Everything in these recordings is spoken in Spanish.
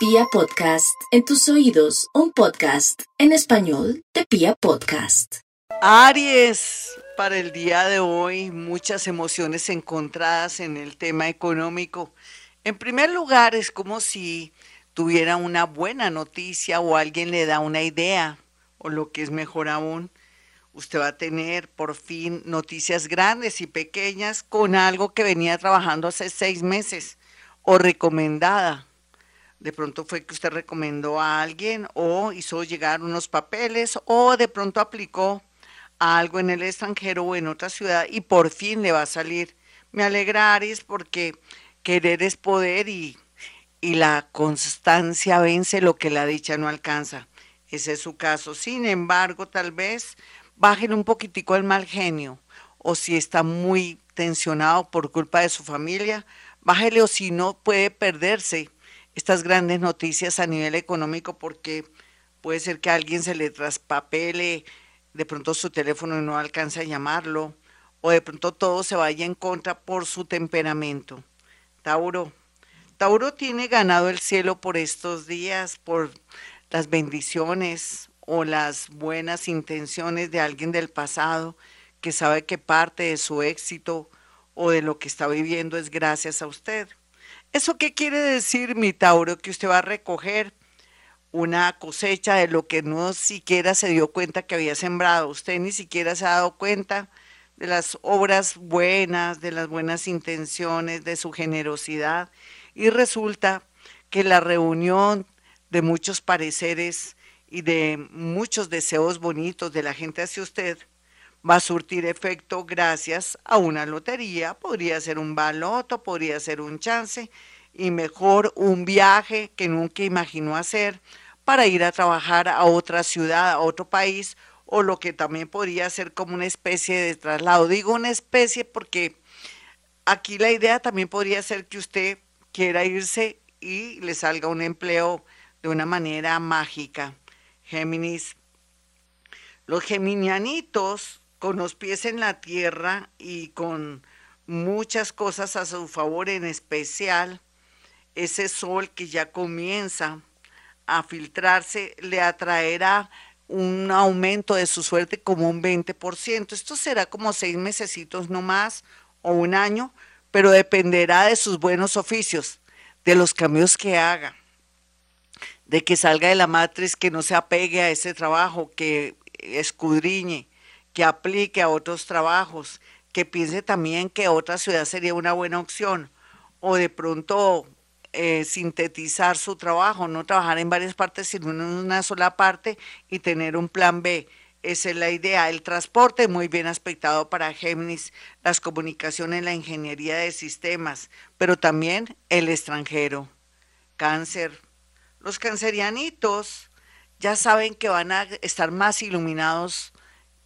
Pia Podcast, en tus oídos, un podcast en español de Pia Podcast. Aries, para el día de hoy, muchas emociones encontradas en el tema económico. En primer lugar, es como si tuviera una buena noticia o alguien le da una idea, o lo que es mejor aún, usted va a tener por fin noticias grandes y pequeñas con algo que venía trabajando hace seis meses o recomendada de pronto fue que usted recomendó a alguien o hizo llegar unos papeles o de pronto aplicó algo en el extranjero o en otra ciudad y por fin le va a salir. Me alegra Aries porque querer es poder y, y la constancia vence lo que la dicha no alcanza. Ese es su caso. Sin embargo, tal vez bajen un poquitico el mal genio o si está muy tensionado por culpa de su familia, bájele o si no puede perderse estas grandes noticias a nivel económico porque puede ser que a alguien se le traspapele de pronto su teléfono y no alcanza a llamarlo, o de pronto todo se vaya en contra por su temperamento. Tauro. Tauro tiene ganado el cielo por estos días, por las bendiciones o las buenas intenciones de alguien del pasado que sabe que parte de su éxito o de lo que está viviendo es gracias a usted. ¿Eso qué quiere decir, mi Tauro? Que usted va a recoger una cosecha de lo que no siquiera se dio cuenta que había sembrado. Usted ni siquiera se ha dado cuenta de las obras buenas, de las buenas intenciones, de su generosidad. Y resulta que la reunión de muchos pareceres y de muchos deseos bonitos de la gente hacia usted va a surtir efecto gracias a una lotería, podría ser un baloto, podría ser un chance y mejor un viaje que nunca imaginó hacer para ir a trabajar a otra ciudad, a otro país o lo que también podría ser como una especie de traslado. Digo una especie porque aquí la idea también podría ser que usted quiera irse y le salga un empleo de una manera mágica. Géminis. Los geminianitos con los pies en la tierra y con muchas cosas a su favor, en especial ese sol que ya comienza a filtrarse, le atraerá un aumento de su suerte como un 20%. Esto será como seis mesecitos no más o un año, pero dependerá de sus buenos oficios, de los cambios que haga, de que salga de la matriz, que no se apegue a ese trabajo, que escudriñe, que aplique a otros trabajos, que piense también que otra ciudad sería una buena opción, o de pronto eh, sintetizar su trabajo, no trabajar en varias partes, sino en una sola parte y tener un plan B. Esa es la idea. El transporte muy bien aspectado para Géminis, las comunicaciones, la ingeniería de sistemas, pero también el extranjero. Cáncer. Los cancerianitos ya saben que van a estar más iluminados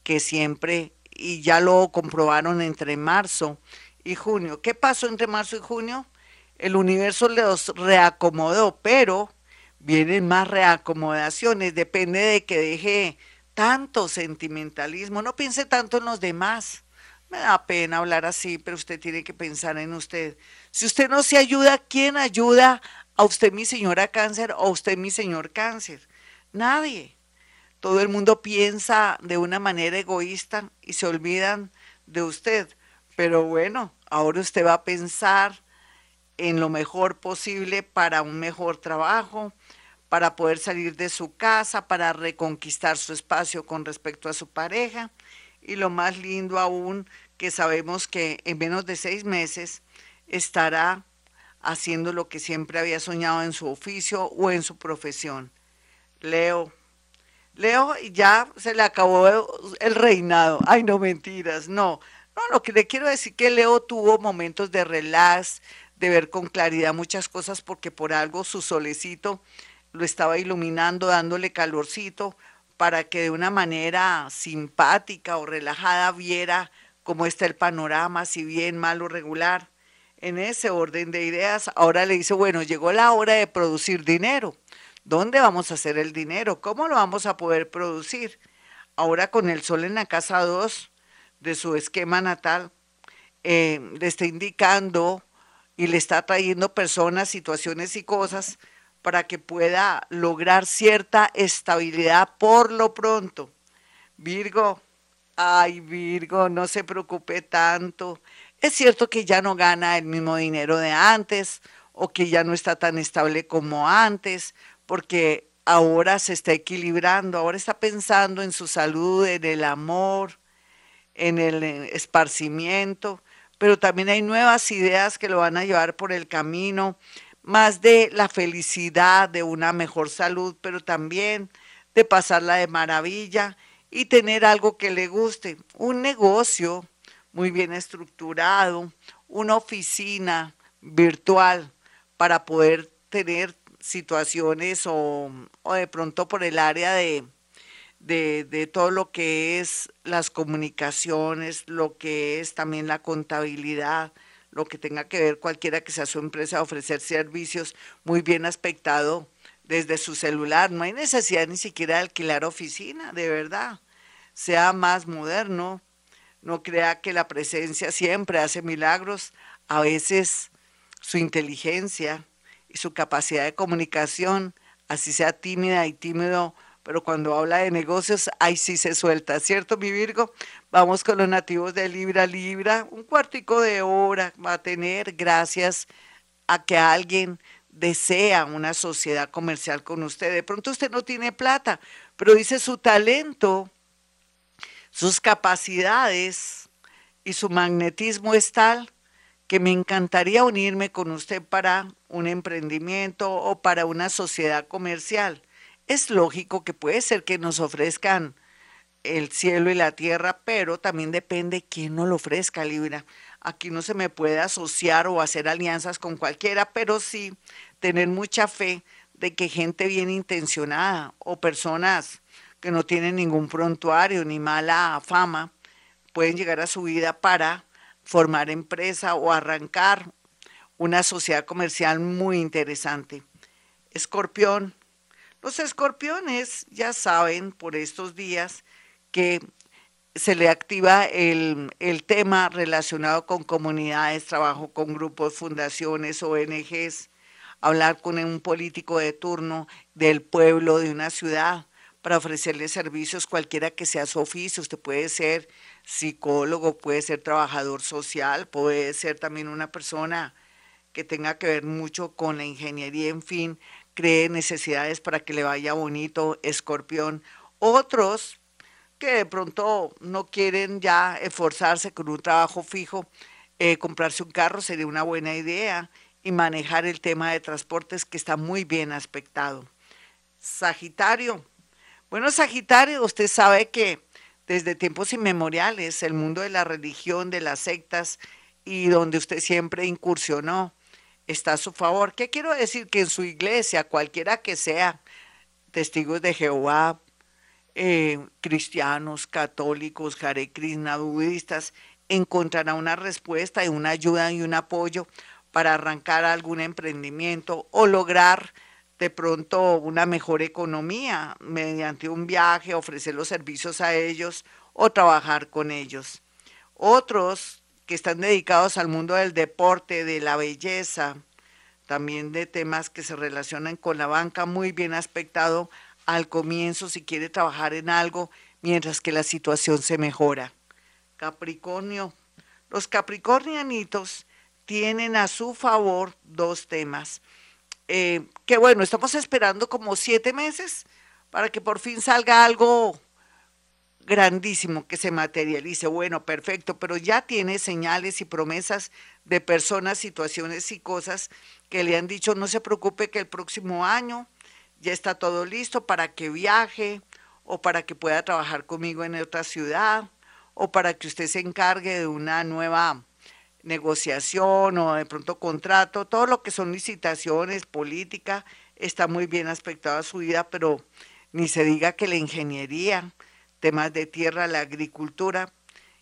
que siempre y ya lo comprobaron entre marzo y junio. ¿Qué pasó entre marzo y junio? El universo los reacomodó, pero vienen más reacomodaciones, depende de que deje tanto sentimentalismo, no piense tanto en los demás. Me da pena hablar así, pero usted tiene que pensar en usted. Si usted no se ayuda, ¿quién ayuda a usted, mi señora cáncer, o a usted, mi señor cáncer? Nadie. Todo el mundo piensa de una manera egoísta y se olvidan de usted. Pero bueno, ahora usted va a pensar en lo mejor posible para un mejor trabajo, para poder salir de su casa, para reconquistar su espacio con respecto a su pareja. Y lo más lindo aún, que sabemos que en menos de seis meses estará haciendo lo que siempre había soñado en su oficio o en su profesión. Leo, Leo ya se le acabó el reinado. Ay, no mentiras, no. No, lo que le quiero decir que Leo tuvo momentos de relax, de ver con claridad muchas cosas porque por algo su solecito lo estaba iluminando, dándole calorcito para que de una manera simpática o relajada viera cómo está el panorama, si bien, mal o regular. En ese orden de ideas, ahora le dice, bueno, llegó la hora de producir dinero. ¿Dónde vamos a hacer el dinero? ¿Cómo lo vamos a poder producir? Ahora con el sol en la casa 2 de su esquema natal, eh, le está indicando y le está trayendo personas, situaciones y cosas para que pueda lograr cierta estabilidad por lo pronto. Virgo, ay Virgo, no se preocupe tanto. Es cierto que ya no gana el mismo dinero de antes o que ya no está tan estable como antes, porque ahora se está equilibrando, ahora está pensando en su salud, en el amor, en el esparcimiento, pero también hay nuevas ideas que lo van a llevar por el camino, más de la felicidad, de una mejor salud, pero también de pasarla de maravilla y tener algo que le guste, un negocio muy bien estructurado, una oficina virtual para poder tener situaciones o, de pronto por el área de, de, todo lo que es las comunicaciones, lo que es también la contabilidad, lo que tenga que ver cualquiera que sea su empresa, ofrecer servicios muy bien aspectado desde su celular. No hay necesidad ni siquiera de alquilar oficina, de verdad. Sea más moderno. No crea que la presencia siempre hace milagros. A veces su inteligencia y su capacidad de comunicación, así sea tímida y tímido, pero cuando habla de negocios, ahí sí se suelta, ¿cierto, mi Virgo? Vamos con los nativos de Libra Libra, un cuartico de hora va a tener gracias a que alguien desea una sociedad comercial con usted. De pronto usted no tiene plata, pero dice su talento, sus capacidades y su magnetismo es tal que me encantaría unirme con usted para un emprendimiento o para una sociedad comercial es lógico que puede ser que nos ofrezcan el cielo y la tierra, pero también depende quién nos lo ofrezca, Libra. Aquí no se me puede asociar o hacer alianzas con cualquiera, pero sí tener mucha fe de que gente bien intencionada o personas que no tienen ningún prontuario ni mala fama pueden llegar a su vida para formar empresa o arrancar una sociedad comercial muy interesante. Escorpión, los escorpiones ya saben por estos días que se le activa el, tema relacionado con comunidades, trabajo con grupos, fundaciones, ONGs, hablar con un político de turno del pueblo, de una ciudad, para ofrecerle servicios cualquiera que sea su oficio. Usted puede ser psicólogo, puede ser trabajador social, puede ser también una persona que tenga que ver mucho con la ingeniería, en fin, cree necesidades para que le vaya bonito, escorpión. Otros que de pronto no quieren ya esforzarse con un trabajo fijo, eh, comprarse un carro sería una buena idea y manejar el tema de transportes que está muy bien aspectado. Sagitario. Bueno, Sagitario, usted sabe que desde tiempos inmemoriales el mundo de la religión, de las sectas y donde usted siempre incursionó, está a su favor. ¿Qué quiero decir? Que en su iglesia, cualquiera que sea, testigos de Jehová, eh, cristianos, católicos, Hare Krishna, budistas, encontrará una respuesta y una ayuda y un apoyo para arrancar algún emprendimiento o lograr de pronto una mejor economía mediante un viaje, ofrecer los servicios a ellos o trabajar con ellos. Otros que están dedicados al mundo del deporte, de la belleza, también de temas que se relacionan con la banca, muy bien aspectado al comienzo si quiere trabajar en algo mientras que la situación se mejora. Capricornio. Los capricornianitos tienen a su favor dos temas. Eh, que bueno, estamos esperando como siete meses para que por fin salga algo grandísimo que se materialice. Bueno, perfecto, pero ya tiene señales y promesas de personas, situaciones y cosas que le han dicho, no se preocupe que el próximo año ya está todo listo para que viaje o para que pueda trabajar conmigo en otra ciudad o para que usted se encargue de una nueva negociación o de pronto contrato, todo lo que son licitaciones, política, está muy bien aspectado a su vida, pero ni se diga que la ingeniería, temas de tierra, la agricultura,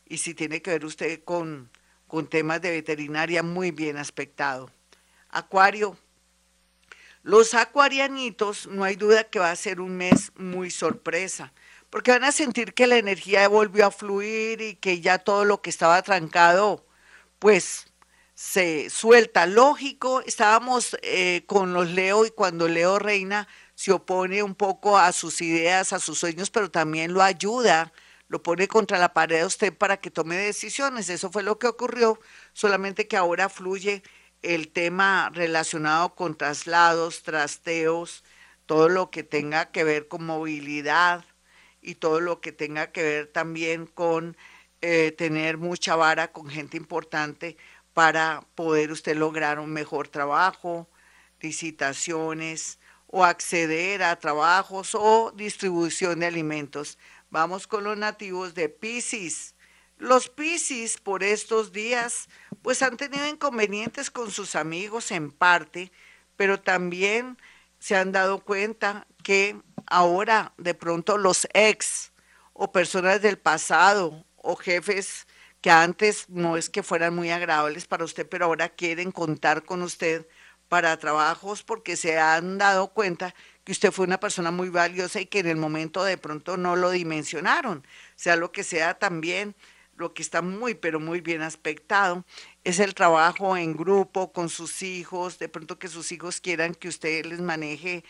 y si tiene que ver usted con, con temas de veterinaria, muy bien aspectado. Acuario. Los acuarianitos, no hay duda que va a ser un mes muy sorpresa, porque van a sentir que la energía volvió a fluir y que ya todo lo que estaba trancado, pues se suelta. Lógico, estábamos eh, con los Leo y cuando Leo reina se opone un poco a sus ideas, a sus sueños, pero también lo ayuda, lo pone contra la pared a usted para que tome decisiones. Eso fue lo que ocurrió, solamente que ahora fluye el tema relacionado con traslados, trasteos, todo lo que tenga que ver con movilidad y todo lo que tenga que ver también con eh, tener mucha vara con gente importante para poder usted lograr un mejor trabajo, licitaciones o acceder a trabajos o distribución de alimentos. Vamos con los nativos de Pisces. Los Pisces por estos días pues han tenido inconvenientes con sus amigos en parte, pero también se han dado cuenta que ahora de pronto los ex o personas del pasado o jefes que antes no es que fueran muy agradables para usted, pero ahora quieren contar con usted para trabajos porque se han dado cuenta que usted fue una persona muy valiosa y que en el momento de pronto no lo dimensionaron. Sea lo que sea también, lo que está muy, pero muy bien aspectado es el trabajo en grupo con sus hijos, de pronto que sus hijos quieran que usted les maneje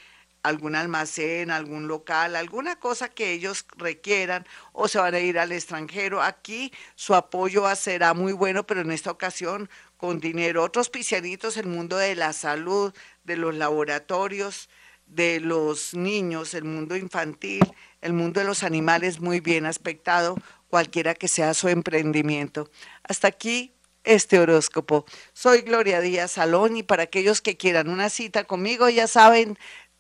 algún almacén, algún local, alguna cosa que ellos requieran o se van a ir al extranjero. Aquí su apoyo será muy bueno, pero en esta ocasión con dinero. Otros pisianitos, el mundo de la salud, de los laboratorios, de los niños, el mundo infantil, el mundo de los animales muy bien aspectado, cualquiera que sea su emprendimiento. Hasta aquí este horóscopo. Soy Gloria Díaz Salón y para aquellos que quieran una cita conmigo, ya saben,